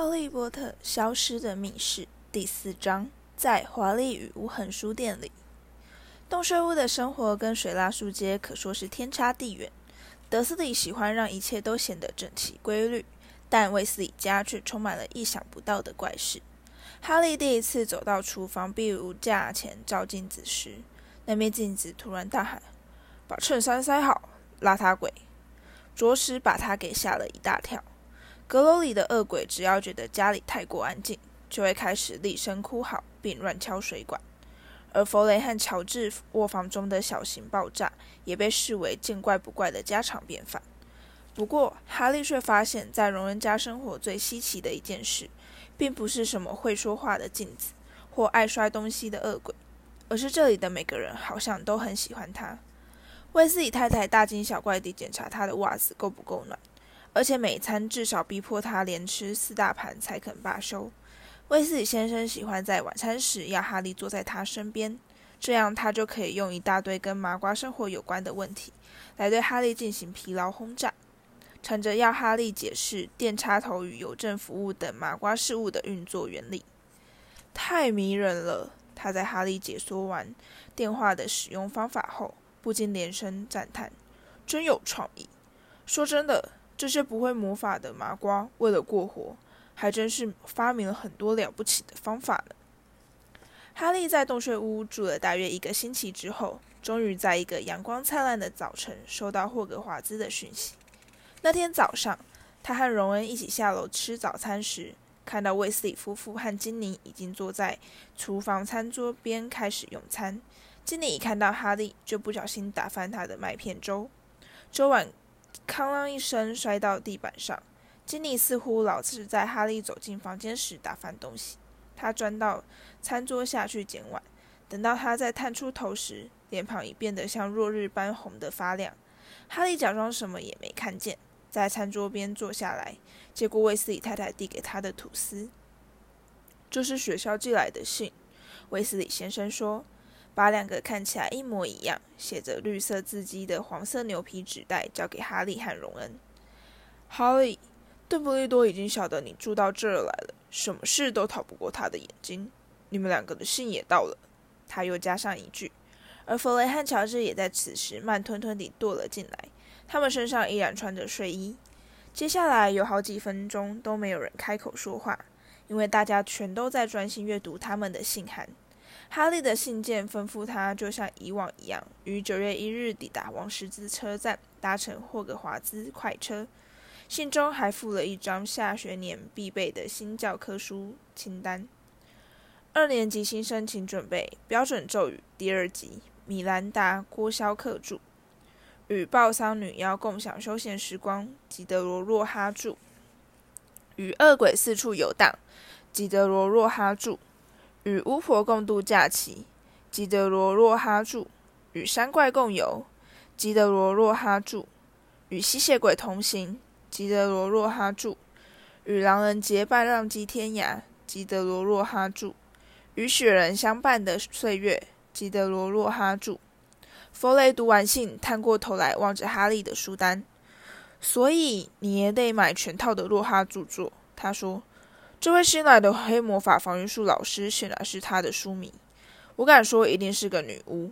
《哈利波特：消失的密室》第四章，在华丽与无痕书店里，洞穴屋的生活跟水拉树街可说是天差地远。德斯里喜欢让一切都显得整齐规律，但卫斯理家却充满了意想不到的怪事。哈利第一次走到厨房壁炉架前照镜子时，那面镜子突然大喊：“把衬衫塞好，邋遢鬼！”着实把他给吓了一大跳。阁楼里的恶鬼，只要觉得家里太过安静，就会开始厉声哭嚎，并乱敲水管。而弗雷和乔治卧房中的小型爆炸，也被视为见怪不怪的家常便饭。不过，哈利却发现，在荣恩家生活最稀奇的一件事，并不是什么会说话的镜子或爱摔东西的恶鬼，而是这里的每个人好像都很喜欢他。卫斯理太太大惊小怪地检查他的袜子够不够暖。而且每餐至少逼迫他连吃四大盘才肯罢休。威斯理先生喜欢在晚餐时要哈利坐在他身边，这样他就可以用一大堆跟麻瓜生活有关的问题来对哈利进行疲劳轰炸，乘着要哈利解释电插头与邮政服务等麻瓜事物的运作原理。太迷人了！他在哈利解说完电话的使用方法后，不禁连声赞叹：“真有创意！”说真的。这些不会魔法的麻瓜，为了过活，还真是发明了很多了不起的方法呢。哈利在洞穴屋住了大约一个星期之后，终于在一个阳光灿烂的早晨收到霍格华兹的讯息。那天早上，他和荣恩一起下楼吃早餐时，看到卫斯理夫妇和金妮已经坐在厨房餐桌边开始用餐。金妮一看到哈利，就不小心打翻他的麦片粥，粥碗。哐啷一声，摔到地板上。金妮似乎老是在哈利走进房间时打翻东西。他钻到餐桌下去捡碗，等到他再探出头时，脸庞已变得像落日般红得发亮。哈利假装什么也没看见，在餐桌边坐下来，接过卫斯理太太递给他的吐司。这是学校寄来的信，卫斯理先生说。把两个看起来一模一样、写着绿色字迹的黄色牛皮纸袋交给哈利和荣恩。哈利，邓布利多已经晓得你住到这儿来了，什么事都逃不过他的眼睛。你们两个的信也到了。他又加上一句，而弗雷和乔治也在此时慢吞吞地踱了进来，他们身上依然穿着睡衣。接下来有好几分钟都没有人开口说话，因为大家全都在专心阅读他们的信函。哈利的信件吩咐他，就像以往一样，于九月一日抵达王十字车站，搭乘霍格华兹快车。信中还附了一张下学年必备的新教科书清单。二年级新生请准备标准咒语第二集，米兰达·郭肖克著，与暴桑女妖共享休闲时光，吉德罗·洛哈著，与恶鬼四处游荡，吉德罗·洛哈著。与巫婆共度假期，吉德罗·洛哈著；与山怪共游，吉德罗·洛哈著；与吸血鬼同行，吉德罗·洛哈著；与狼人结伴浪迹天涯，吉德罗·洛哈著；与雪人相伴的岁月，吉德罗·洛哈著。弗雷读完信，探过头来望着哈利的书单。所以你也得买全套的洛哈著作，他说。这位新来的黑魔法防御术老师显然是他的书迷，我敢说一定是个女巫。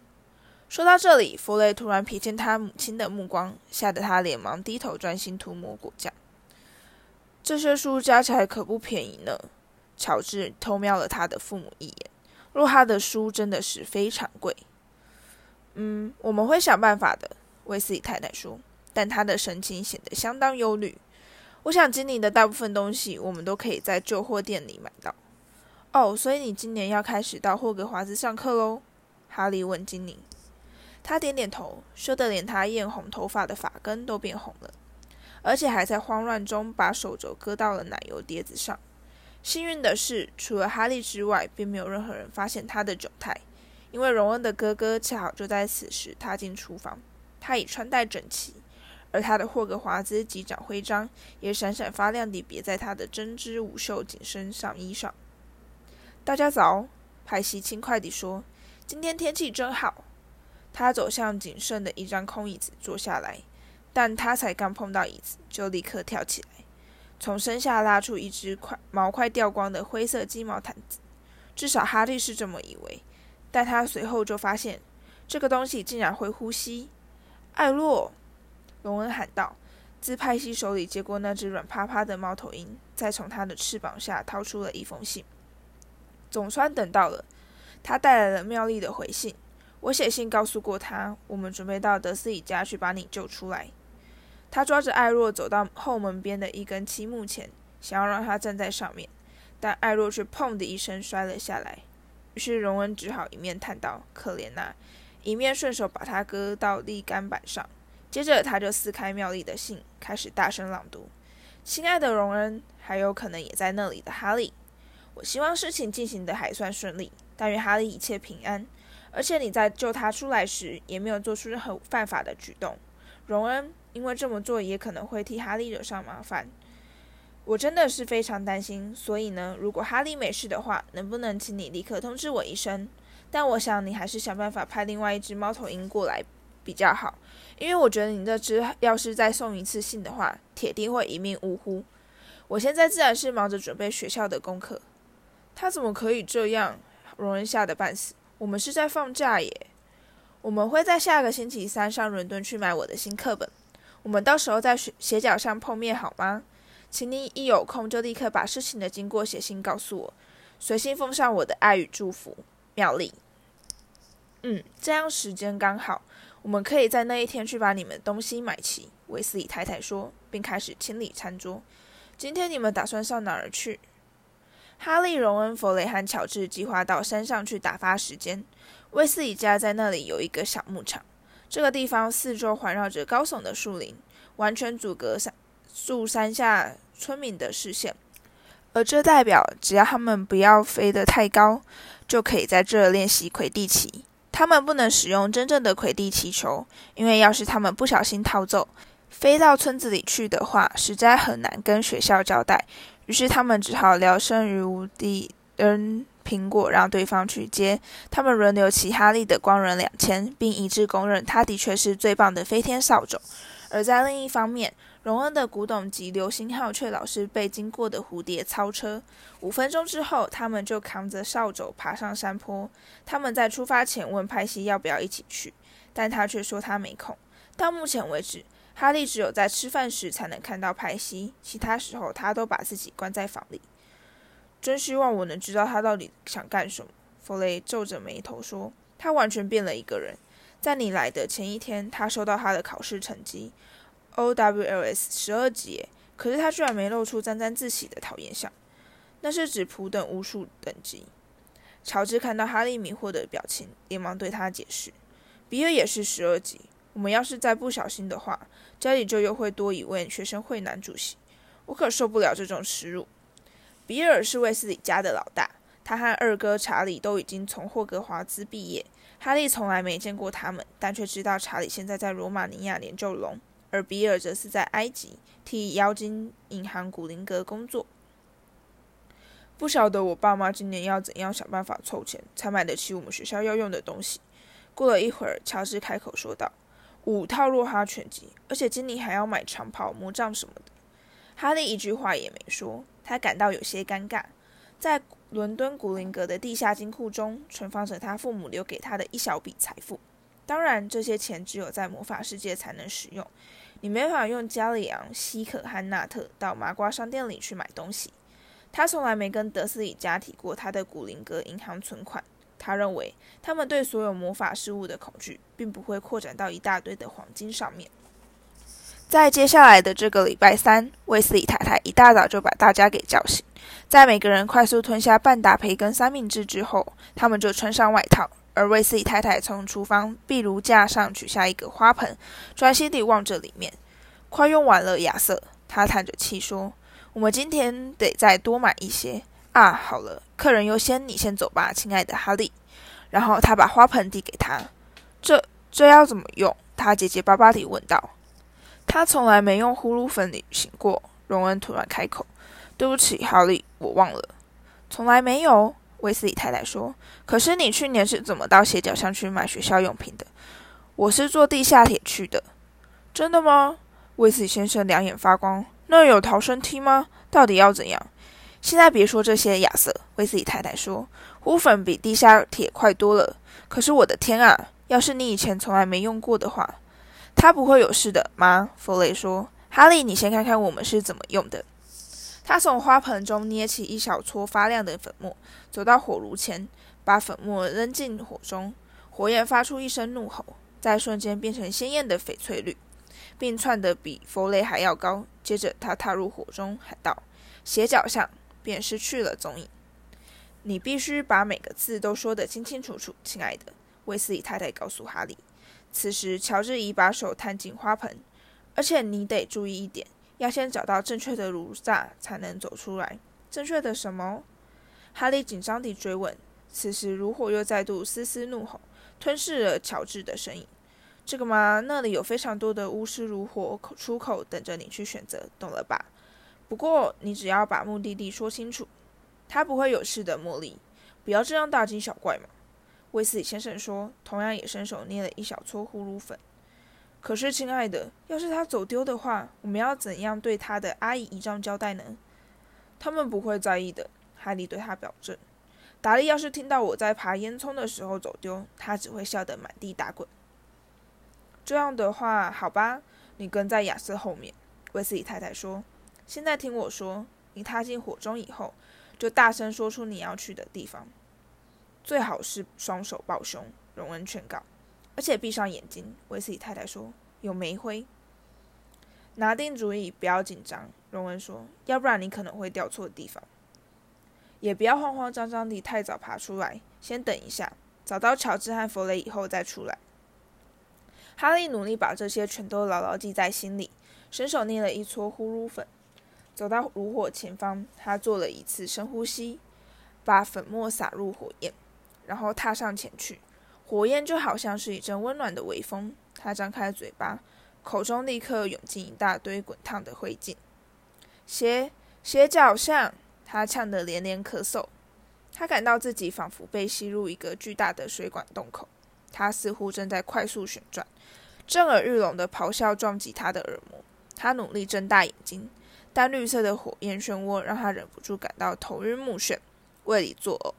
说到这里，弗雷突然瞥见他母亲的目光，吓得他连忙低头专心涂抹果酱。这些书加起来可不便宜呢。乔治偷瞄了他的父母一眼，若他的书真的是非常贵。嗯，我们会想办法的，威斯理太太说，但他的神情显得相当忧虑。我想，经理的大部分东西我们都可以在旧货店里买到。哦，所以你今年要开始到霍格华兹上课喽？哈利问精灵。他点点头，说得连他艳红头发的发根都变红了，而且还在慌乱中把手肘搁到了奶油碟子上。幸运的是，除了哈利之外，并没有任何人发现他的窘态，因为荣恩的哥哥恰好就在此时踏进厨房。他已穿戴整齐。而他的霍格华兹级长徽章也闪闪发亮地别在他的针织无袖紧身上衣上。大家早，派西轻快地说：“今天天气真好。”他走向仅剩的一张空椅子坐下来，但他才刚碰到椅子，就立刻跳起来。从身下拉出一只快毛快掉光的灰色鸡毛毯子。至少哈利是这么以为，但他随后就发现，这个东西竟然会呼吸。艾洛，荣恩喊道，自派西手里接过那只软趴趴的猫头鹰，再从它的翅膀下掏出了一封信。总算等到了，他带来了妙丽的回信。我写信告诉过他，我们准备到德斯里家去把你救出来。他抓着艾洛走到后门边的一根漆木前，想要让他站在上面。但艾洛却“砰”的一声摔了下来，于是荣恩只好一面叹道：“可怜呐”，一面顺手把他搁到立杆板上。接着，他就撕开妙丽的信，开始大声朗读：“亲爱的荣恩，还有可能也在那里的哈利，我希望事情进行的还算顺利，但愿哈利一切平安。而且你在救他出来时，也没有做出任何犯法的举动，荣恩，因为这么做也可能会替哈利惹上麻烦。”我真的是非常担心，所以呢，如果哈利没事的话，能不能请你立刻通知我一声？但我想你还是想办法派另外一只猫头鹰过来比较好，因为我觉得你这只要是再送一次信的话，铁定会一命呜呼。我现在自然是忙着准备学校的功课。他怎么可以这样？荣恩吓得半死。我们是在放假耶。我们会在下个星期三上伦敦去买我的新课本。我们到时候在斜斜角上碰面好吗？请你一有空就立刻把事情的经过写信告诉我，随信奉上我的爱与祝福，妙丽。嗯，这样时间刚好，我们可以在那一天去把你们东西买齐。维斯里太太说，并开始清理餐桌。今天你们打算上哪儿去？哈利、荣恩、弗雷和乔治计划到山上去打发时间。威斯里家在那里有一个小牧场，这个地方四周环绕着高耸的树林，完全阻隔山。住山下村民的视线，而这代表只要他们不要飞得太高，就可以在这练习魁地奇。他们不能使用真正的魁地奇球，因为要是他们不小心逃走，飞到村子里去的话，实在很难跟学校交代。于是他们只好聊胜于无地扔苹果，让对方去接。他们轮流骑哈利的光人两千，并一致公认他的确是最棒的飞天扫帚。而在另一方面，荣恩的古董级流星号却老是被经过的蝴蝶超车。五分钟之后，他们就扛着扫帚爬上山坡。他们在出发前问派西要不要一起去，但他却说他没空。到目前为止，哈利只有在吃饭时才能看到派西，其他时候他都把自己关在房里。真希望我能知道他到底想干什么。弗雷皱着眉头说：“他完全变了一个人。在你来的前一天，他收到他的考试成绩。” O W L S 十二级，可是他居然没露出沾沾自喜的讨厌相，那是指普等巫术等级。乔治看到哈利迷惑的表情，连忙对他解释：“比尔也是十二级，我们要是再不小心的话，家里就又会多一位学生会男主席，我可受不了这种耻辱。”比尔是卫斯理家的老大，他和二哥查理都已经从霍格华兹毕业，哈利从来没见过他们，但却知道查理现在在罗马尼亚研究龙。而比尔则是在埃及替妖精银行古灵阁工作。不晓得我爸妈今年要怎样想办法凑钱，才买得起我们学校要用的东西。过了一会儿，乔治开口说道：“五套洛哈全集，而且今年还要买长袍、魔杖什么的。”哈利一句话也没说，他感到有些尴尬。在伦敦古灵阁的地下金库中，存放着他父母留给他的一小笔财富。当然，这些钱只有在魔法世界才能使用。你没法用加里昂、希可和纳特到麻瓜商店里去买东西。他从来没跟德斯里家提过他的古灵阁银行存款。他认为他们对所有魔法事物的恐惧，并不会扩展到一大堆的黄金上面。在接下来的这个礼拜三，卫斯理太太一大早就把大家给叫醒。在每个人快速吞下半打培根三明治之后，他们就穿上外套。而威斯理太太从厨房壁炉架上取下一个花盆，专心地望着里面。快用完了，亚瑟，他叹着气说：“我们今天得再多买一些啊！”好了，客人优先，你先走吧，亲爱的哈利。然后他把花盆递给他。这这要怎么用？他结结巴巴地问道。他从来没用呼噜粉旅行过。荣恩突然开口：“对不起，哈利，我忘了，从来没有。”威斯理太太说：“可是你去年是怎么到斜角巷去买学校用品的？”“我是坐地下铁去的。”“真的吗？”威斯先生两眼发光。“那有逃生梯吗？到底要怎样？现在别说这些，亚瑟，威斯里太太说，污粉比地下铁快多了。可是我的天啊！要是你以前从来没用过的话，他不会有事的，妈。弗雷说：“哈利，你先看看我们是怎么用的。”他从花盆中捏起一小撮发亮的粉末，走到火炉前，把粉末扔进火中。火焰发出一声怒吼，在瞬间变成鲜艳的翡翠绿，并窜得比弗雷还要高。接着，他踏入火中，喊道：“斜角巷！”便失去了踪影。你必须把每个字都说得清清楚楚，亲爱的。威斯里太太告诉哈利。此时，乔治已把手探进花盆，而且你得注意一点，要先找到正确的炉灶才能走出来。正确的什么？哈利紧张地追问。此时，炉火又再度嘶嘶怒吼，吞噬了乔治的身影。这个嘛，那里有非常多的巫师炉火出口等着你去选择，懂了吧？不过，你只要把目的地说清楚，他不会有事的。茉莉，不要这样大惊小怪嘛。威斯理先生说，同样也伸手捏了一小撮呼噜粉。可是，亲爱的，要是他走丢的话，我们要怎样对他的阿姨姨丈交代呢？他们不会在意的，哈利对他保证。达利要是听到我在爬烟囱的时候走丢，他只会笑得满地打滚。这样的话，好吧，你跟在亚瑟后面。威斯理太太说。现在听我说，你踏进火中以后，就大声说出你要去的地方，最好是双手抱胸。荣恩劝告，而且闭上眼睛。威斯理太太说：“有煤灰。”拿定主意，不要紧张。荣恩说：“要不然你可能会掉错地方。也不要慌慌张张地太早爬出来，先等一下，找到乔治和弗雷以后再出来。”哈利努力把这些全都牢牢记在心里，伸手捏了一撮呼噜粉。走到炉火前方，他做了一次深呼吸，把粉末撒入火焰，然后踏上前去。火焰就好像是一阵温暖的微风。他张开嘴巴，口中立刻涌进一大堆滚烫的灰烬。斜斜角上，他呛得连连咳嗽。他感到自己仿佛被吸入一个巨大的水管洞口。他似乎正在快速旋转，震耳欲聋的咆哮撞击他的耳膜。他努力睁大眼睛。但绿色的火焰漩涡让他忍不住感到头晕目眩，胃里作呕。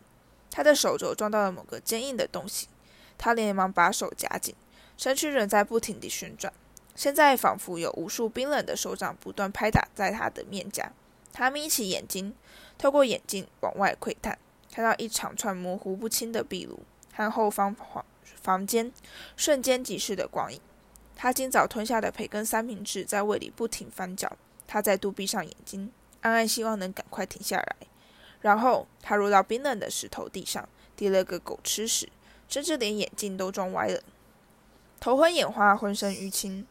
他的手肘撞到了某个坚硬的东西，他连忙把手夹紧，身躯仍在不停地旋转。现在仿佛有无数冰冷的手掌不断拍打在他的面颊。他眯起眼睛，透过眼镜往外窥探，看到一长串模糊不清的壁炉和后方房房间瞬间即逝的光影。他今早吞下的培根三明治在胃里不停翻搅。他再度闭上眼睛，暗暗希望能赶快停下来。然后他落到冰冷的石头地上，跌了个狗吃屎，甚至连眼镜都撞歪了，头昏眼花，浑身淤青，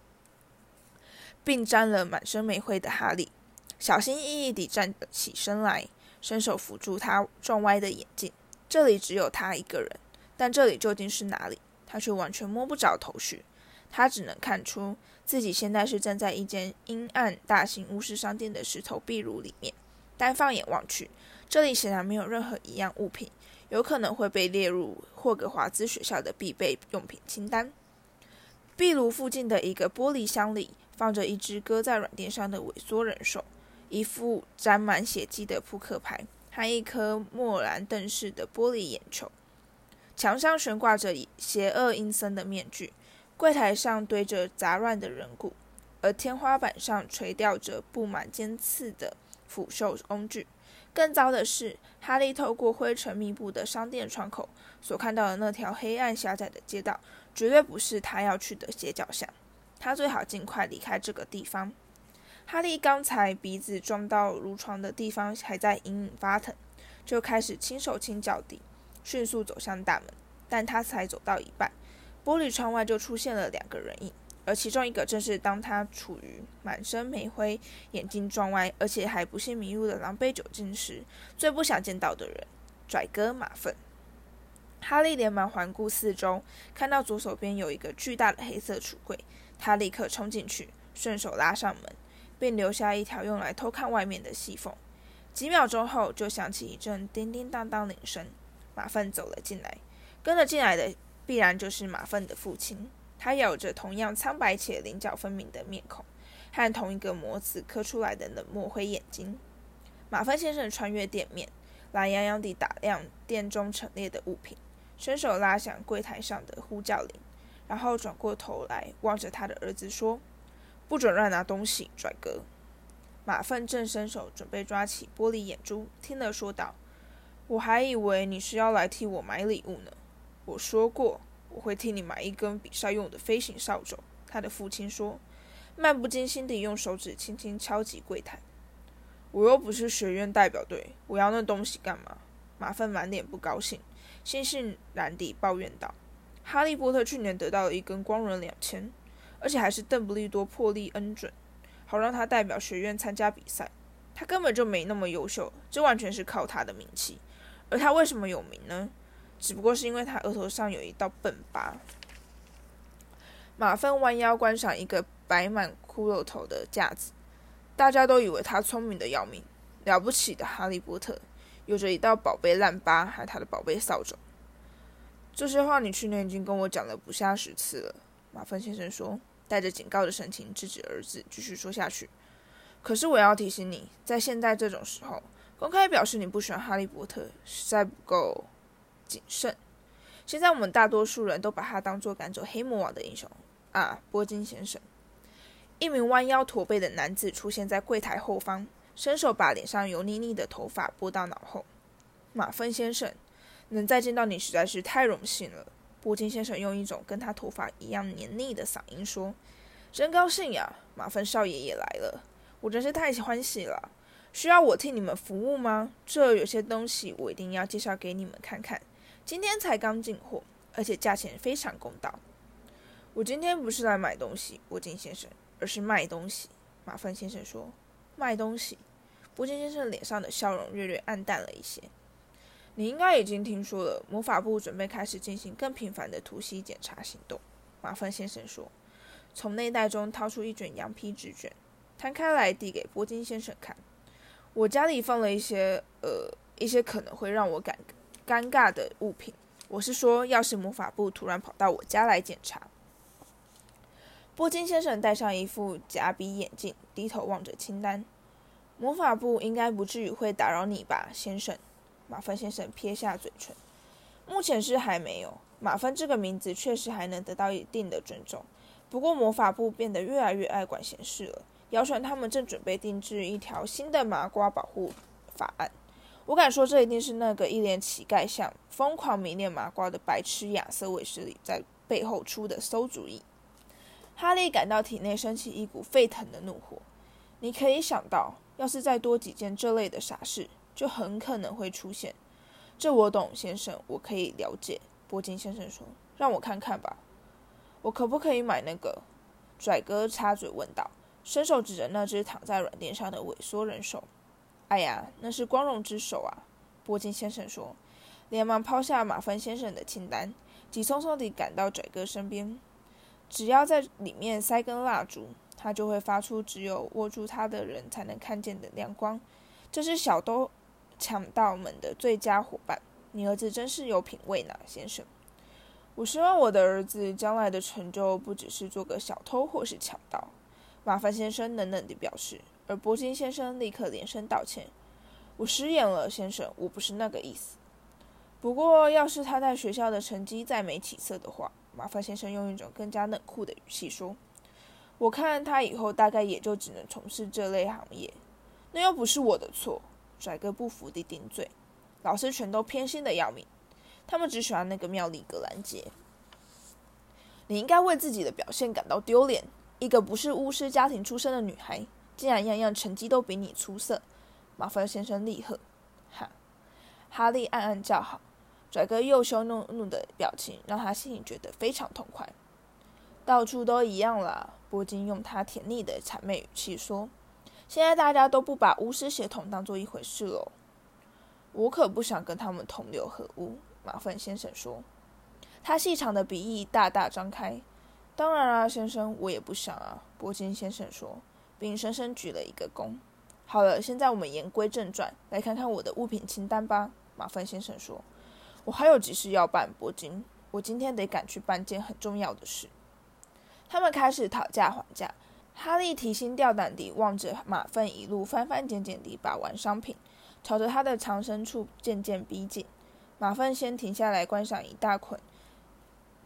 并沾了满身煤灰的哈利，小心翼翼地站起身来，伸手扶住他撞歪的眼镜。这里只有他一个人，但这里究竟是哪里？他却完全摸不着头绪。他只能看出。自己现在是站在一间阴暗大型巫师商店的石头壁炉里面，但放眼望去，这里显然没有任何一样物品有可能会被列入霍格华兹学校的必备用品清单。壁炉附近的一个玻璃箱里放着一只搁在软垫上的萎缩人手，一副沾满血迹的扑克牌和一颗莫兰邓式的玻璃眼球。墙上悬挂着邪恶阴森的面具。柜台上堆着杂乱的人骨，而天花板上垂吊着布满尖刺的腐锈工具。更糟的是，哈利透过灰尘密布的商店窗口所看到的那条黑暗狭窄的街道，绝对不是他要去的斜角巷。他最好尽快离开这个地方。哈利刚才鼻子撞到炉床的地方还在隐隐发疼，就开始轻手轻脚地迅速走向大门，但他才走到一半。玻璃窗外就出现了两个人影，而其中一个正是当他处于满身煤灰、眼睛撞歪，而且还不幸迷路的狼狈酒精时最不想见到的人——拽哥马粪。哈利连忙环顾四周，看到左手边有一个巨大的黑色橱柜，他立刻冲进去，顺手拉上门，并留下一条用来偷看外面的细缝。几秒钟后，就响起一阵叮叮当当铃声，马粪走了进来，跟着进来的。必然就是马粪的父亲。他有着同样苍白且棱角分明的面孔，和同一个模子刻出来的冷漠灰眼睛。马粪先生穿越店面，懒洋洋地打量店中陈列的物品，伸手拉响柜台上的呼叫铃，然后转过头来望着他的儿子说：“不准乱拿东西，拽哥。”马粪正伸手准备抓起玻璃眼珠，听了说道：“我还以为你是要来替我买礼物呢。我说过我会替你买一根比赛用的飞行扫帚。”他的父亲说，漫不经心地用手指轻轻敲击柜台。“我又不是学院代表队，我要那东西干嘛？”马粪满脸不高兴，悻悻然地抱怨道：“哈利波特去年得到了一根光荣两千，而且还是邓布利多破例恩准。”好让他代表学院参加比赛，他根本就没那么优秀，这完全是靠他的名气。而他为什么有名呢？只不过是因为他额头上有一道笨疤。马粪弯腰观赏一个摆满骷髅头的架子，大家都以为他聪明的要命，了不起的哈利波特，有着一道宝贝烂疤，还有他的宝贝扫帚。这些话你去年已经跟我讲了不下十次了，马粪先生说。带着警告的神情制止儿子继续说下去。可是我要提醒你，在现在这种时候，公开表示你不喜欢哈利波特，实在不够谨慎。现在我们大多数人都把他当做赶走黑魔王的英雄啊，波金先生。一名弯腰驼背的男子出现在柜台后方，伸手把脸上油腻腻的头发拨到脑后。马芬先生，能再见到你实在是太荣幸了。波金先生用一种跟他头发一样黏腻的嗓音说：“真高兴呀，马粪少爷也来了，我真是太欢喜了。需要我替你们服务吗？这有些东西我一定要介绍给你们看看。今天才刚进货，而且价钱非常公道。我今天不是来买东西，波金先生，而是卖东西。”马粪先生说：“卖东西。”波金先生脸上的笑容略略暗淡了一些。你应该已经听说了，魔法部准备开始进行更频繁的突袭检查行动。马粪先生说，从内袋中掏出一卷羊皮纸卷，摊开来递给波金先生看。我家里放了一些，呃，一些可能会让我感尴尬的物品。我是说，要是魔法部突然跑到我家来检查。波金先生戴上一副假鼻眼镜，低头望着清单。魔法部应该不至于会打扰你吧，先生？马芬先生撇下嘴唇，目前是还没有。马芬这个名字确实还能得到一定的尊重，不过魔法部变得越来越爱管闲事了。谣传他们正准备定制一条新的麻瓜保护法案。我敢说，这一定是那个一脸乞丐相、疯狂迷恋麻瓜的白痴亚瑟·韦斯里在背后出的馊主意。哈利感到体内升起一股沸腾的怒火。你可以想到，要是再多几件这类的傻事。就很可能会出现，这我懂，先生，我可以了解。波金先生说：“让我看看吧，我可不可以买那个？”拽哥插嘴问道，伸手指着那只躺在软垫上的萎缩人手。“哎呀，那是光荣之手啊！”波金先生说，连忙抛下马芬先生的清单，急匆匆地赶到拽哥身边。只要在里面塞根蜡烛，它就会发出只有握住它的人才能看见的亮光。这是小偷。强盗们的最佳伙伴，你儿子真是有品位呢，先生。我希望我的儿子将来的成就不只是做个小偷或是强盗。马凡先生冷冷地表示，而铂金先生立刻连声道歉：“我失言了，先生，我不是那个意思。不过，要是他在学校的成绩再没起色的话，麻烦先生用一种更加冷酷的语气说：‘我看他以后大概也就只能从事这类行业。那又不是我的错。’”拽哥不服地顶嘴，老师全都偏心的要命，他们只喜欢那个妙丽格兰杰。你应该为自己的表现感到丢脸，一个不是巫师家庭出身的女孩，竟然样样成绩都比你出色。马芬先生厉喝，哈！哈利暗暗叫好，拽哥又羞怒怒的表情让他心里觉得非常痛快。到处都一样啦，波金用他甜腻的谄媚语气说。现在大家都不把巫师血统当做一回事喽，我可不想跟他们同流合污。马粪先生说，他细长的鼻翼大大张开。当然啊，先生，我也不想啊。波金先生说，并深深鞠了一个躬。好了，现在我们言归正传，来看看我的物品清单吧。马粪先生说，我还有急事要办，波金，我今天得赶去办件很重要的事。他们开始讨价还价。哈利提心吊胆地望着马粪一路翻翻捡捡地把玩商品，朝着他的藏身处渐渐逼近。马粪先停下来观赏一大捆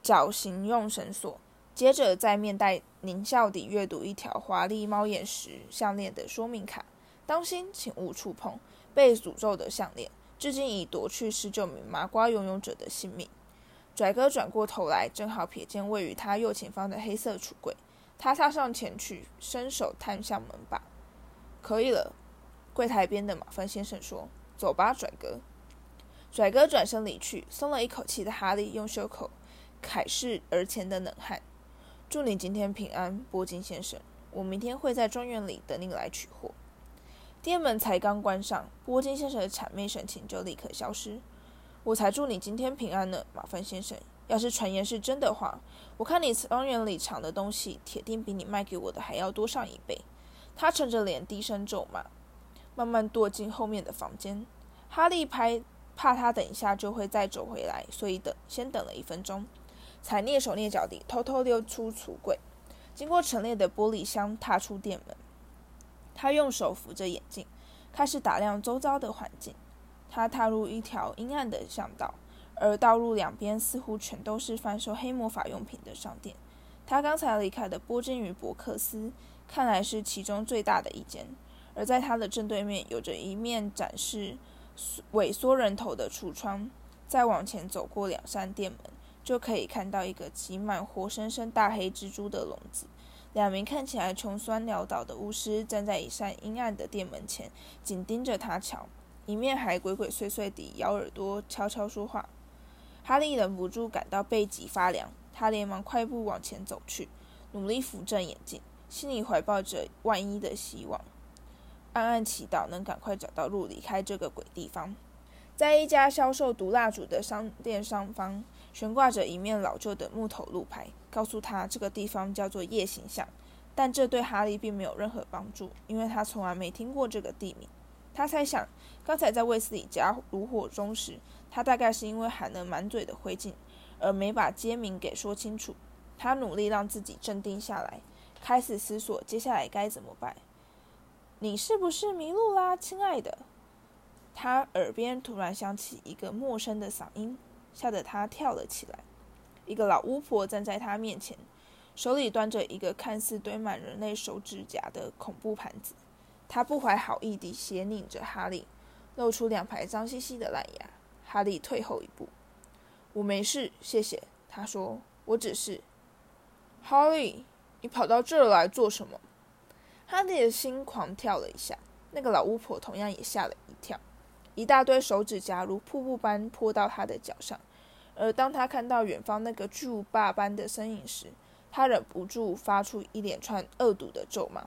绞刑用绳索，接着在面带狞笑地阅读一条华丽猫眼石项链的说明卡。当心，请勿触碰被诅咒的项链，至今已夺去十九名麻瓜拥有者的性命。拽哥转过头来，正好瞥见位于他右前方的黑色橱柜。他踏上前去，伸手探向门把。可以了，柜台边的马粪先生说：“走吧，拽哥。”拽哥转身离去，松了一口气的哈利用袖口凯视而前的冷汗：“祝你今天平安，波金先生。我明天会在庄园里等你来取货。”店门才刚关上，波金先生的谄媚神情就立刻消失。“我才祝你今天平安呢，马粪先生。”要是传言是真的话，我看你庄园里藏的东西，铁定比你卖给我的还要多上一倍。他沉着脸低声咒骂，慢慢踱进后面的房间。哈利拍怕他等一下就会再走回来，所以等先等了一分钟，才蹑手蹑脚地偷偷溜出橱柜，经过陈列的玻璃箱，踏出店门。他用手扶着眼镜，开始打量周遭的环境。他踏入一条阴暗的巷道。而道路两边似乎全都是贩售黑魔法用品的商店。他刚才离开的波金与伯克斯看来是其中最大的一间。而在他的正对面有着一面展示萎缩人头的橱窗。再往前走过两扇店门，就可以看到一个挤满活生生大黑蜘蛛的笼子。两名看起来穷酸潦倒的巫师站在一扇阴暗的店门前，紧盯着他瞧，一面还鬼鬼祟祟地咬耳朵，悄悄说话。哈利忍不住感到背脊发凉，他连忙快步往前走去，努力扶正眼镜，心里怀抱着万一的希望，暗暗祈祷能赶快找到路离开这个鬼地方。在一家销售毒蜡烛的商店上方，悬挂着一面老旧的木头路牌，告诉他这个地方叫做夜行巷。但这对哈利并没有任何帮助，因为他从来没听过这个地名。他猜想，刚才在卫斯理家炉火中时。他大概是因为喊了满嘴的灰烬，而没把街名给说清楚。他努力让自己镇定下来，开始思索接下来该怎么办。你是不是迷路啦，亲爱的？他耳边突然响起一个陌生的嗓音，吓得他跳了起来。一个老巫婆站在他面前，手里端着一个看似堆满人类手指甲的恐怖盘子。她不怀好意地斜拧着哈利，露出两排脏兮兮的烂牙。哈利退后一步，我没事，谢谢。他说：“我只是。”哈利，你跑到这儿来做什么？哈利的心狂跳了一下。那个老巫婆同样也吓了一跳，一大堆手指甲如瀑布般泼到他的脚上。而当他看到远方那个巨无霸般的身影时，他忍不住发出一连串恶毒的咒骂。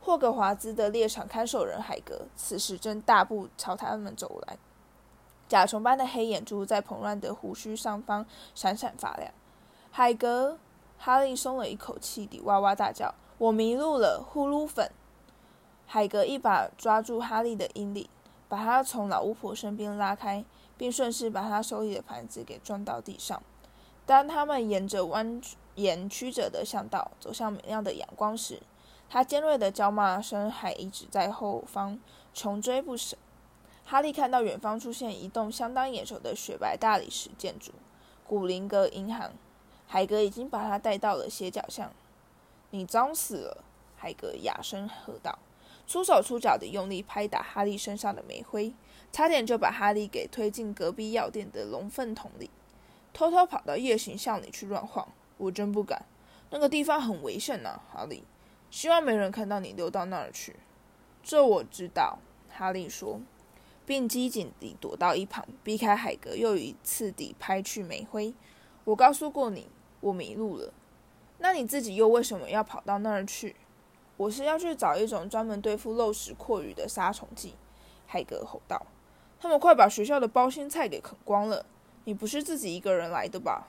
霍格华兹的猎场看守人海格此时正大步朝他们走来。甲虫般的黑眼珠在蓬乱的胡须上方闪闪发亮。海格，哈利松了一口气地哇哇大叫：“我迷路了！”呼噜粉。海格一把抓住哈利的衣领，把他从老巫婆身边拉开，并顺势把他手里的盘子给撞到地上。当他们沿着蜿蜒曲折的巷道走向明亮的阳光时，他尖锐的叫骂声还一直在后方穷追不舍。哈利看到远方出现一栋相当眼熟的雪白大理石建筑——古灵阁银行。海格已经把他带到了斜角巷。你脏死了！海格哑声喝道，出手出脚地用力拍打哈利身上的煤灰，差点就把哈利给推进隔壁药店的龙粪桶里。偷偷跑到夜行巷里去乱晃，我真不敢。那个地方很危险呢，哈利。希望没人看到你溜到那儿去。这我知道，哈利说。并机警地躲到一旁，避开海格又一次地拍去煤灰。我告诉过你，我迷路了。那你自己又为什么要跑到那儿去？我是要去找一种专门对付漏食阔鱼的杀虫剂。海格吼道：“他们快把学校的包心菜给啃光了。你不是自己一个人来的吧？”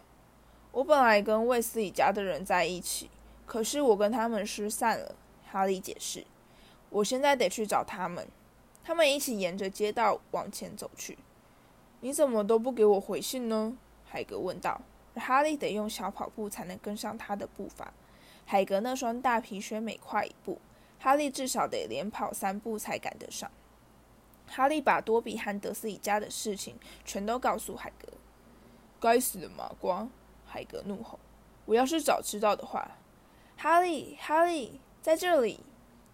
我本来跟卫斯理家的人在一起，可是我跟他们失散了。哈利解释：“我现在得去找他们。”他们一起沿着街道往前走去。你怎么都不给我回信呢？海格问道。哈利得用小跑步才能跟上他的步伐。海格那双大皮靴每跨一步，哈利至少得连跑三步才赶得上。哈利把多比和德斯里家的事情全都告诉海格。该死的麻瓜！海格怒吼：“我要是早知道的话！”哈利，哈利，在这里！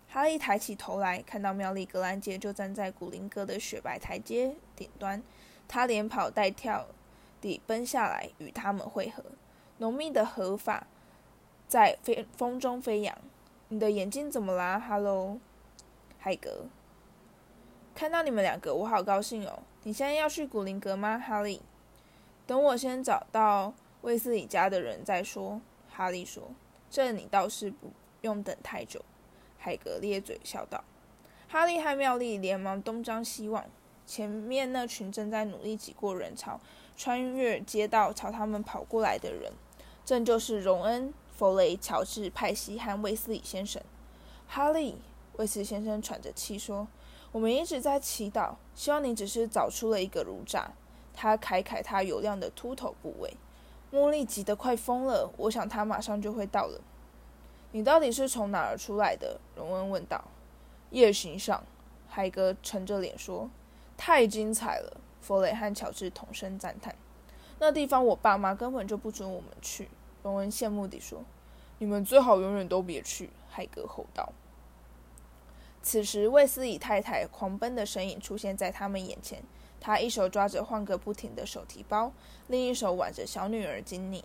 哈利抬起头来，看到妙丽·格兰杰就站在古灵阁的雪白台阶顶端。他连跑带跳地奔下来，与他们会合。浓密的河发在飞风中飞扬。你的眼睛怎么啦，哈喽，海格？看到你们两个，我好高兴哦！你现在要去古灵阁吗，哈利？等我先找到卫斯理家的人再说。哈利说：“这你倒是不用等太久。”海格咧嘴笑道。哈利和妙丽连忙东张西望，前面那群正在努力挤过人潮、穿越街道朝他们跑过来的人，正就是荣恩、弗雷、乔治、派西和卫斯理先生。哈利，威斯先生喘着气说。我们一直在祈祷，希望你只是找出了一个如炸。他凯凯他油亮的秃头部位，茉莉急得快疯了。我想他马上就会到了。你到底是从哪儿出来的？荣恩问道。夜行上，海格沉着脸说。太精彩了！弗雷和乔治同声赞叹。那地方我爸妈根本就不准我们去。荣恩羡慕地说。你们最好永远都别去！海格吼道。此时，卫斯理太太狂奔的身影出现在他们眼前。他一手抓着晃个不停的手提包，另一手挽着小女儿金妮。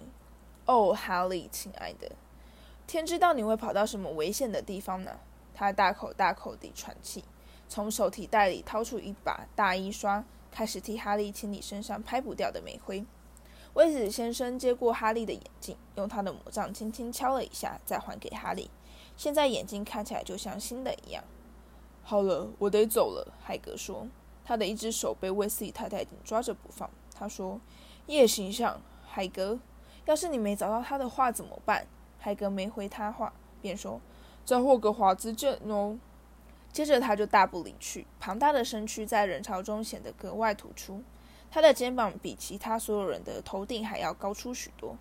哦，哈利，亲爱的，天知道你会跑到什么危险的地方呢？他大口大口地喘气，从手提袋里掏出一把大衣刷，开始替哈利清理身上拍不掉的煤灰。威斯先生接过哈利的眼镜，用他的魔杖轻轻敲了一下，再还给哈利。现在眼睛看起来就像新的一样。好了，我得走了。海格说，他的一只手被威斯理太太紧抓着不放。他说：“夜行象，海格，要是你没找到他的话怎么办？”海格没回他话，便说：“在霍格华兹镇哦。”接着他就大步离去，庞大的身躯在人潮中显得格外突出。他的肩膀比其他所有人的头顶还要高出许多。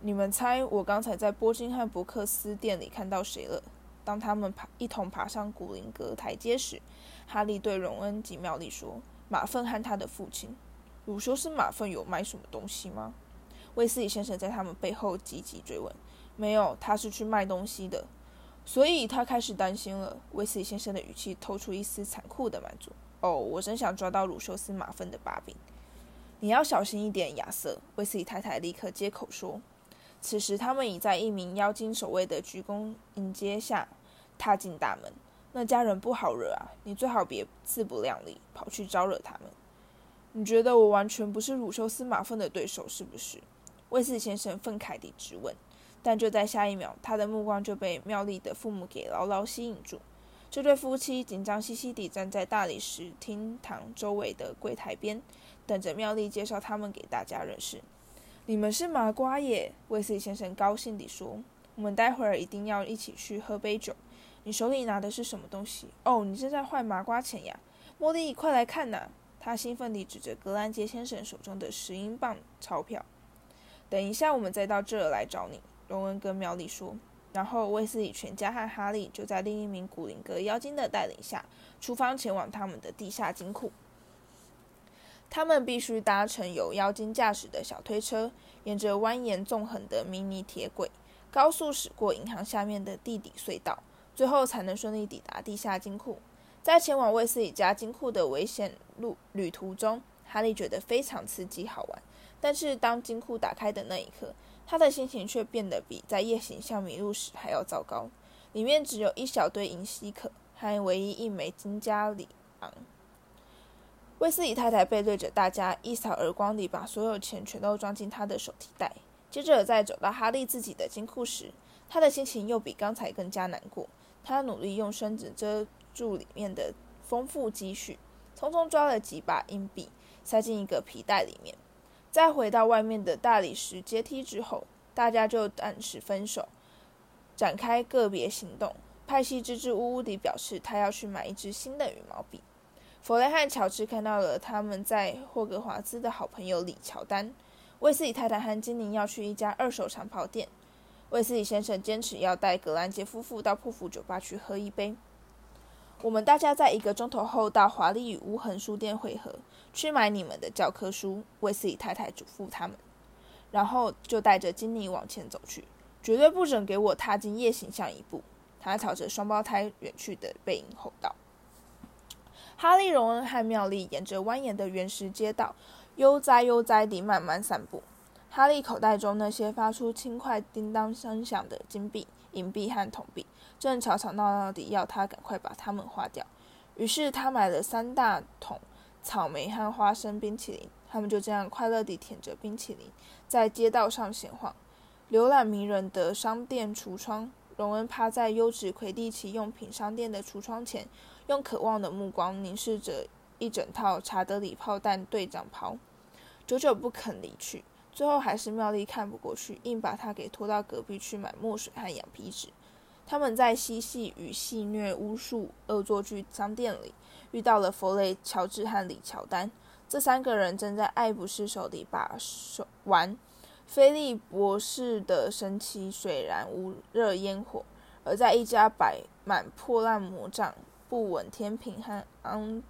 你们猜，我刚才在波金汉伯克斯店里看到谁了？当他们爬一同爬上古灵阁台阶时，哈利对荣恩及妙丽说：“马粪和他的父亲，鲁修斯马粪有卖什么东西吗？”威斯理先生在他们背后急急追问：“没有，他是去卖东西的。”所以他开始担心了。威斯理先生的语气透出一丝残酷的满足。“哦，我真想抓到鲁修斯马粪的把柄。”你要小心一点，亚瑟。”威斯理太太立刻接口说。此时，他们已在一名妖精守卫的鞠躬迎接下。踏进大门，那家人不好惹啊！你最好别自不量力，跑去招惹他们。你觉得我完全不是鲁修斯马粪的对手，是不是？威斯先生愤慨地质问。但就在下一秒，他的目光就被妙丽的父母给牢牢吸引住。这对夫妻紧张兮兮地站在大理石厅堂周围的柜台边，等着妙丽介绍他们给大家认识。你们是麻瓜耶！威斯先生高兴地说：“我们待会儿一定要一起去喝杯酒。”你手里拿的是什么东西？哦，你正在换麻瓜钱呀！茉莉，快来看呐！他兴奋地指着格兰杰先生手中的十英镑钞票。等一下，我们再到这儿来找你。荣恩跟妙丽说。然后，威斯理全家和哈利就在另一名古灵阁妖精的带领下，出发前往他们的地下金库。他们必须搭乘由妖精驾驶的小推车，沿着蜿蜒纵横的迷你铁轨，高速驶过银行下面的地底隧道。最后才能顺利抵达地下金库。在前往威斯理家金库的危险路旅途中，哈利觉得非常刺激好玩。但是当金库打开的那一刻，他的心情却变得比在夜行巷迷路时还要糟糕。里面只有一小堆银稀可和唯一一枚金加里昂。威斯理太太背对着大家，一扫而光地把所有钱全都装进他的手提袋。接着在走到哈利自己的金库时，他的心情又比刚才更加难过。他努力用身子遮住里面的丰富积蓄，匆匆抓了几把硬币，塞进一个皮袋里面。在回到外面的大理石阶梯之后，大家就暂时分手，展开个别行动。派西支支吾吾地表示他要去买一支新的羽毛笔。弗雷和乔治看到了他们在霍格华兹的好朋友李乔丹。威斯里太太和精灵要去一家二手长袍店。威斯里先生坚持要带格兰杰夫妇到破釜酒吧去喝一杯。我们大家在一个钟头后到华丽与无痕书店会合，去买你们的教科书。威斯理太太嘱咐他们，然后就带着金妮往前走去，绝对不准给我踏进夜行巷一步。他朝着双胞胎远去的背影吼道。哈利、荣恩和妙丽沿着蜿蜒的原石街道，悠哉悠哉地慢慢散步。哈利口袋中那些发出轻快叮当声响的金币、银币和铜币，正吵吵闹闹地要他赶快把它们花掉。于是他买了三大桶草莓和花生冰淇淋，他们就这样快乐地舔着冰淇淋，在街道上闲晃，浏览迷人的商店橱窗。荣恩趴在优质魁地奇用品商店的橱窗前。用渴望的目光凝视着一整套查德里炮弹队长袍，久久不肯离去。最后还是妙丽看不过去，硬把他给拖到隔壁去买墨水和羊皮纸。他们在嬉戏与戏谑巫术恶作剧商店里遇到了弗雷、乔治和李乔丹。这三个人正在爱不释手地把手玩菲利博士的神奇水燃无热烟火，而在一家摆满破烂魔杖。不稳天平和肮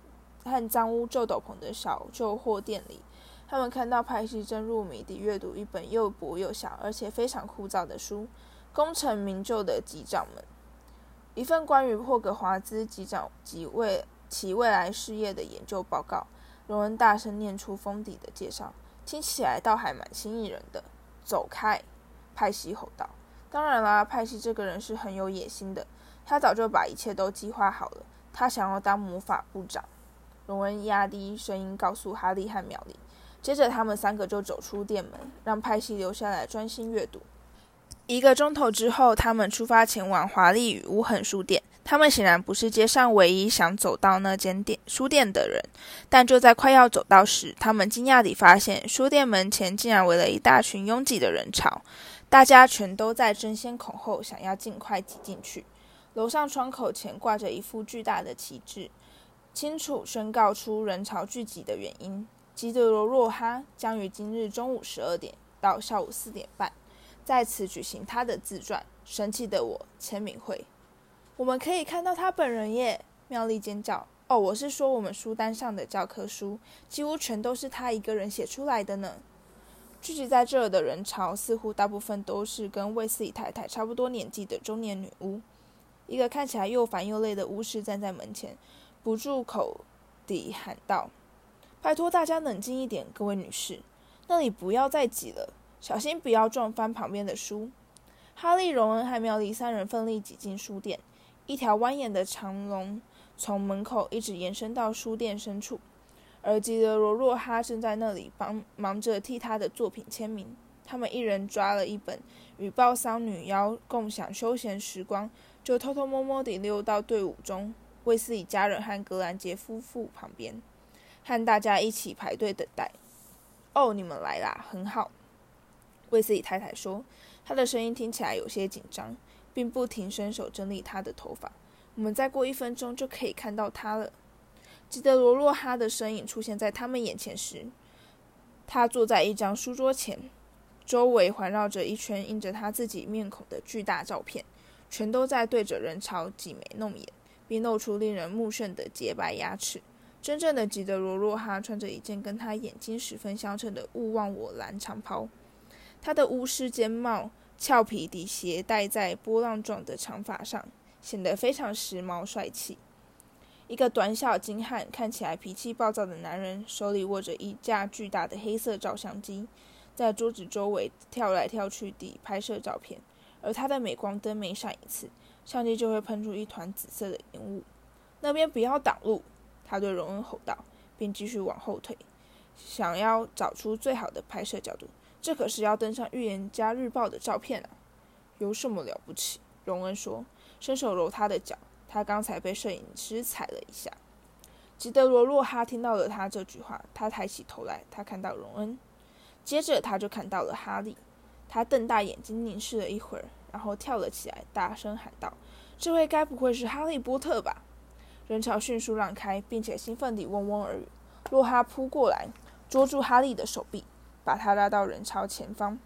和脏污旧斗篷的小旧货店里，他们看到派西正入迷地阅读一本又薄又小而且非常枯燥的书《功成名就的级长们》，一份关于霍格华兹级长及未其未来事业的研究报告。荣恩大声念出封底的介绍，听起来倒还蛮吸引人的。走开！派西吼道。当然啦，派西这个人是很有野心的。他早就把一切都计划好了。他想要当魔法部长。荣恩压低声音告诉哈利和妙丽。接着，他们三个就走出店门，让派西留下来专心阅读。一个钟头之后，他们出发前往华丽与无痕书店。他们显然不是街上唯一想走到那间店书店的人。但就在快要走到时，他们惊讶地发现，书店门前竟然围了一大群拥挤的人潮，大家全都在争先恐后，想要尽快挤进去。楼上窗口前挂着一副巨大的旗帜，清楚宣告出人潮聚集的原因。吉德罗若哈将于今日中午十二点到下午四点半，在此举行他的自传《神奇的我》签名会。我们可以看到他本人耶！妙丽尖叫：“哦，我是说我们书单上的教科书几乎全都是他一个人写出来的呢。”聚集在这儿的人潮似乎大部分都是跟卫斯理太太差不多年纪的中年女巫。一个看起来又烦又累的巫师站在门前，不住口地喊道：“拜托大家冷静一点，各位女士，那里不要再挤了，小心不要撞翻旁边的书。”哈利、荣恩和妙丽三人奋力挤进书店，一条蜿蜒的长龙从门口一直延伸到书店深处，而吉德罗若哈正在那里帮忙着替他的作品签名。他们一人抓了一本，与暴桑女妖共享休闲时光。就偷偷摸摸地溜到队伍中，卫斯理家人和格兰杰夫妇旁边，和大家一起排队等待。哦，你们来啦，很好。卫斯理太太说，她的声音听起来有些紧张，并不停伸手整理她的头发。我们再过一分钟就可以看到他了。吉德罗洛哈的身影出现在他们眼前时，他坐在一张书桌前，周围环绕着一圈印着他自己面孔的巨大照片。全都在对着人潮挤眉弄眼，并露出令人目眩的洁白牙齿。真正的吉德罗洛哈穿着一件跟他眼睛十分相称的勿忘我蓝长袍，他的巫师尖帽俏皮地斜戴在波浪状的长发上，显得非常时髦帅气。一个短小精悍、看起来脾气暴躁的男人，手里握着一架巨大的黑色照相机，在桌子周围跳来跳去地拍摄照片。而他的镁光灯每闪一次，相机就会喷出一团紫色的烟雾。那边不要挡路！他对荣恩吼道，并继续往后退，想要找出最好的拍摄角度。这可是要登上《预言家日报》的照片啊！有什么了不起？荣恩说，伸手揉他的脚。他刚才被摄影师踩了一下。吉德罗洛哈听到了他这句话，他抬起头来，他看到荣恩，接着他就看到了哈利。他瞪大眼睛凝视了一会儿，然后跳了起来，大声喊道：“这位该不会是哈利波特吧？”人潮迅速让开，并且兴奋地嗡嗡而语。洛哈扑过来，捉住哈利的手臂，把他拉到人潮前方。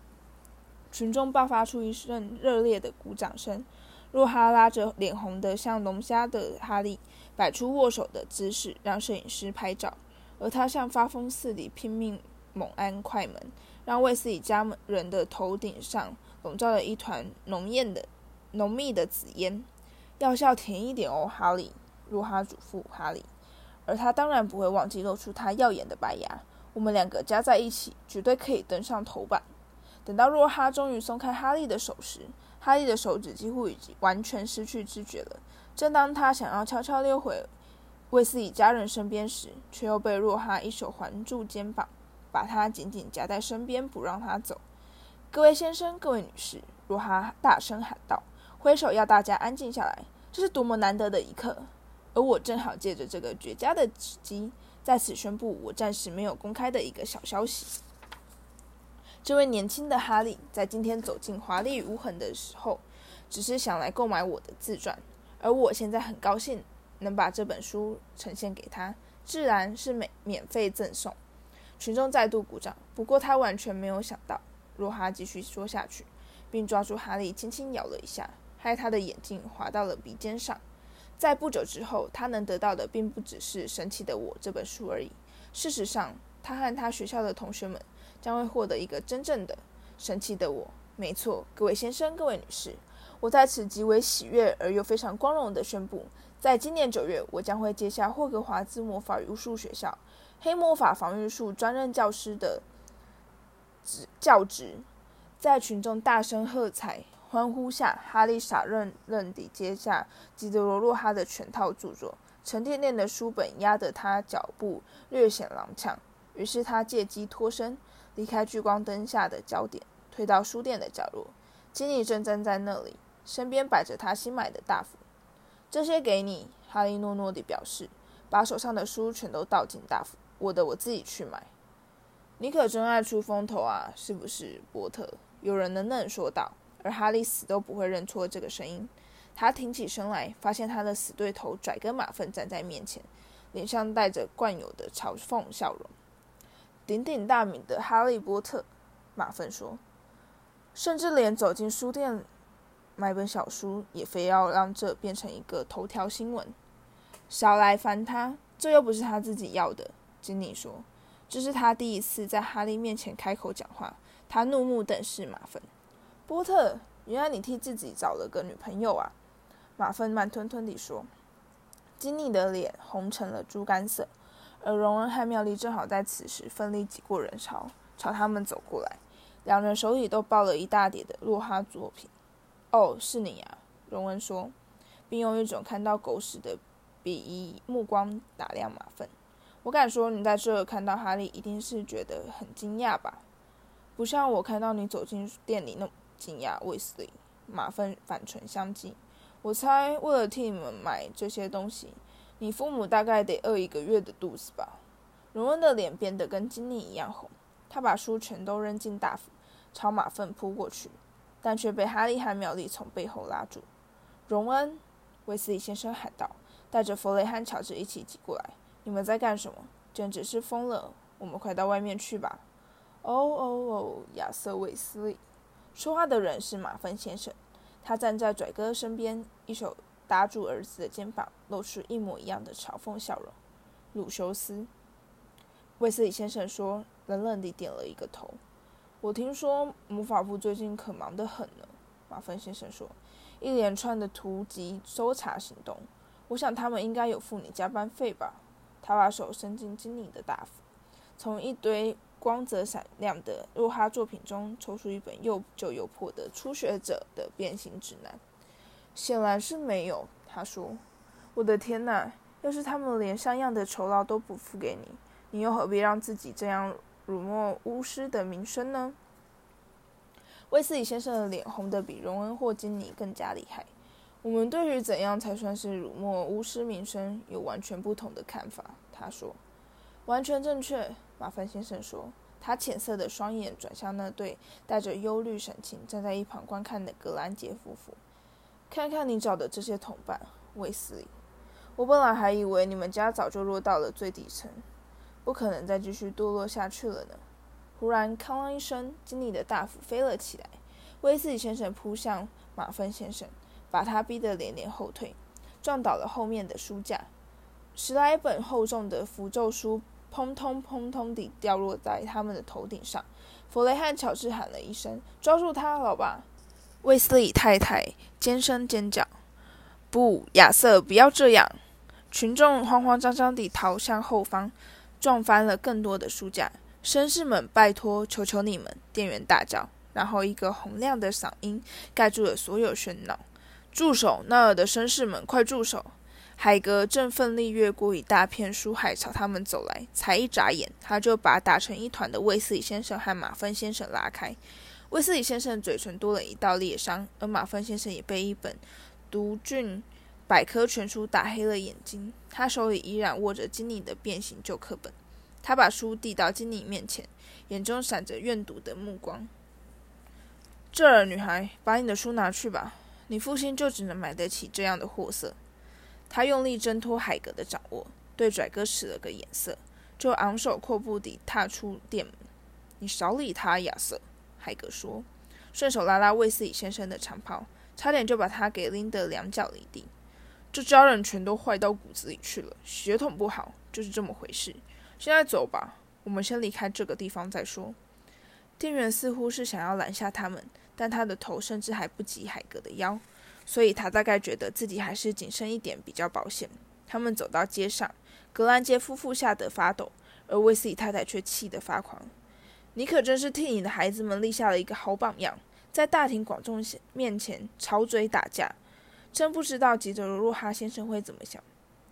群众爆发出一阵热烈的鼓掌声。若哈拉着脸红的像龙虾的哈利，摆出握手的姿势，让摄影师拍照。而他像发疯似的拼命猛按快门，让卫斯理家人的头顶上笼罩了一团浓艳的、浓密的紫烟。要笑甜一点哦，哈利。若哈嘱咐哈利，而他当然不会忘记露出他耀眼的白牙。我们两个加在一起，绝对可以登上头版。等到若哈终于松开哈利的手时，哈利的手指几乎已经完全失去知觉了。正当他想要悄悄溜回卫斯理家人身边时，却又被若哈一手环住肩膀，把他紧紧夹在身边，不让他走。各位先生，各位女士，若哈大声喊道，挥手要大家安静下来。这是多么难得的一刻，而我正好借着这个绝佳的时机，在此宣布我暂时没有公开的一个小消息。这位年轻的哈利在今天走进华丽无痕的时候，只是想来购买我的自传，而我现在很高兴能把这本书呈现给他，自然是免免费赠送。群众再度鼓掌。不过他完全没有想到，若哈继续说下去，并抓住哈利轻轻咬了一下，害他的眼镜滑到了鼻尖上。在不久之后，他能得到的并不只是《神奇的我》这本书而已。事实上，他和他学校的同学们。将会获得一个真正的神奇的我。没错，各位先生、各位女士，我在此极为喜悦而又非常光荣地宣布，在今年九月，我将会接下霍格华兹魔法与巫术学校黑魔法防御术专任教师的职教职。在群众大声喝彩、欢呼下，哈利傻愣愣地接下吉德罗洛哈的全套著作，沉甸甸的书本压得他脚步略显踉跄。于是他借机脱身。离开聚光灯下的焦点，退到书店的角落。经理正站在那里，身边摆着他新买的大斧。这些给你，哈利诺诺地表示，把手上的书全都倒进大斧。我的，我自己去买。你可真爱出风头啊，是不是，波特？有人冷冷说道。而哈利死都不会认错这个声音。他挺起身来，发现他的死对头拽根马粪站在面前，脸上带着惯有的嘲讽笑容。鼎鼎大名的哈利波特，马粪说，甚至连走进书店买本小书，也非要让这变成一个头条新闻。少来烦他，这又不是他自己要的。经理说，这是他第一次在哈利面前开口讲话。他怒目瞪视马粪。波特，原来你替自己找了个女朋友啊！马粪慢吞吞地说。金妮的脸红成了猪肝色。而荣恩和妙丽正好在此时奋力挤过人潮，朝他们走过来。两人手里都抱了一大叠的洛哈作品。哦，是你呀，荣恩说，并用一种看到狗屎的鄙夷目光打量马粪。我敢说，你在这看到哈利，一定是觉得很惊讶吧？不像我看到你走进店里那惊讶。威斯利，马粪反唇相讥。我猜，为了替你们买这些东西。你父母大概得饿一个月的肚子吧。荣恩的脸变得跟金妮一样红，他把书全都扔进大釜，朝马粪扑过去，但却被哈利和妙丽从背后拉住。荣恩，威斯理先生喊道，带着弗雷和乔治一起挤过来。你们在干什么？简直是疯了！我们快到外面去吧。哦哦哦，亚瑟·韦斯利。说话的人是马粪先生，他站在拽哥身边，一手。搭住儿子的肩膀，露出一模一样的嘲讽笑容。鲁修斯，卫斯理先生说，冷冷地点了一个头。我听说魔法部最近可忙得很呢。马芬先生说，一连串的突击搜查行动，我想他们应该有付你加班费吧？他把手伸进经理的大腹，从一堆光泽闪亮的若哈作品中抽出一本又旧又破的初学者的变形指南。显然是没有，他说：“我的天哪！要是他们连像样的酬劳都不付给你，你又何必让自己这样辱没巫师的名声呢？”威斯理先生的脸红得比荣恩霍金尼更加厉害。我们对于怎样才算是辱没巫师名声有完全不同的看法，他说。完全正确，马芬先生说。他浅色的双眼转向那对带着忧虑神情站在一旁观看的格兰杰夫妇。看看你找的这些同伴，卫斯理。我本来还以为你们家早就落到了最底层，不可能再继续堕落下去了呢。忽然，哐啷一声，经理的大斧飞了起来，威斯理先生扑向马芬先生，把他逼得连连后退，撞倒了后面的书架。十来本厚重的符咒书砰通砰通地掉落在他们的头顶上。弗雷和乔治喊了一声：“抓住他，老爸！”威斯理太太尖声尖叫：“不，亚瑟，不要这样！”群众慌慌张张地逃向后方，撞翻了更多的书架。绅士们，拜托，求求你们！店员大叫。然后，一个洪亮的嗓音盖住了所有喧闹：“住手！那儿的绅士们，快住手！”海格正奋力越过一大片书海朝他们走来，才一眨眼，他就把打成一团的卫斯理先生和马芬先生拉开。卫斯理先生嘴唇多了一道裂伤，而马芬先生也被一本毒菌百科全书打黑了眼睛。他手里依然握着经理的变形旧课本，他把书递到经理面前，眼中闪着怨毒的目光。这儿，女孩，把你的书拿去吧。你父亲就只能买得起这样的货色。他用力挣脱海格的掌握，对拽哥使了个眼色，就昂首阔步地踏出店门。你少理他，亚瑟。海格说，顺手拉拉卫斯理先生的长袍，差点就把他给拎得两脚离地。这家人全都坏到骨子里去了，血统不好，就是这么回事。现在走吧，我们先离开这个地方再说。店员似乎是想要拦下他们。但他的头甚至还不及海格的腰，所以他大概觉得自己还是谨慎一点比较保险。他们走到街上，格兰杰夫妇吓得发抖，而威斯理太太却气得发狂。你可真是替你的孩子们立下了一个好榜样，在大庭广众面前吵嘴打架，真不知道吉德罗哈先生会怎么想。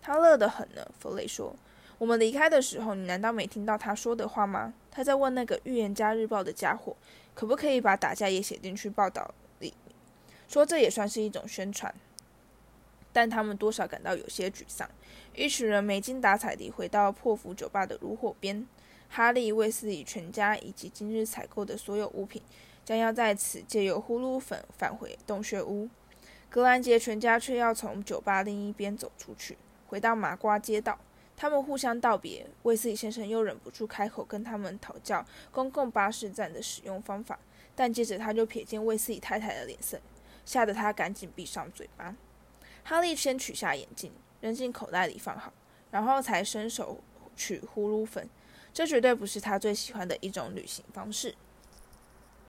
他乐得很呢，弗雷说。我们离开的时候，你难道没听到他说的话吗？他在问那个《预言家日报》的家伙。可不可以把打架也写进去报道？说这也算是一种宣传。但他们多少感到有些沮丧。一群人没精打采地回到破釜酒吧的炉火边。哈利·卫斯理全家以及今日采购的所有物品，将要在此借由呼噜粉返回洞穴屋。格兰杰全家却要从酒吧另一边走出去，回到麻瓜街道。他们互相道别，威斯理先生又忍不住开口跟他们讨教公共巴士站的使用方法，但接着他就瞥见威斯理太太的脸色，吓得他赶紧闭上嘴巴。哈利先取下眼镜，扔进口袋里放好，然后才伸手取呼噜粉。这绝对不是他最喜欢的一种旅行方式。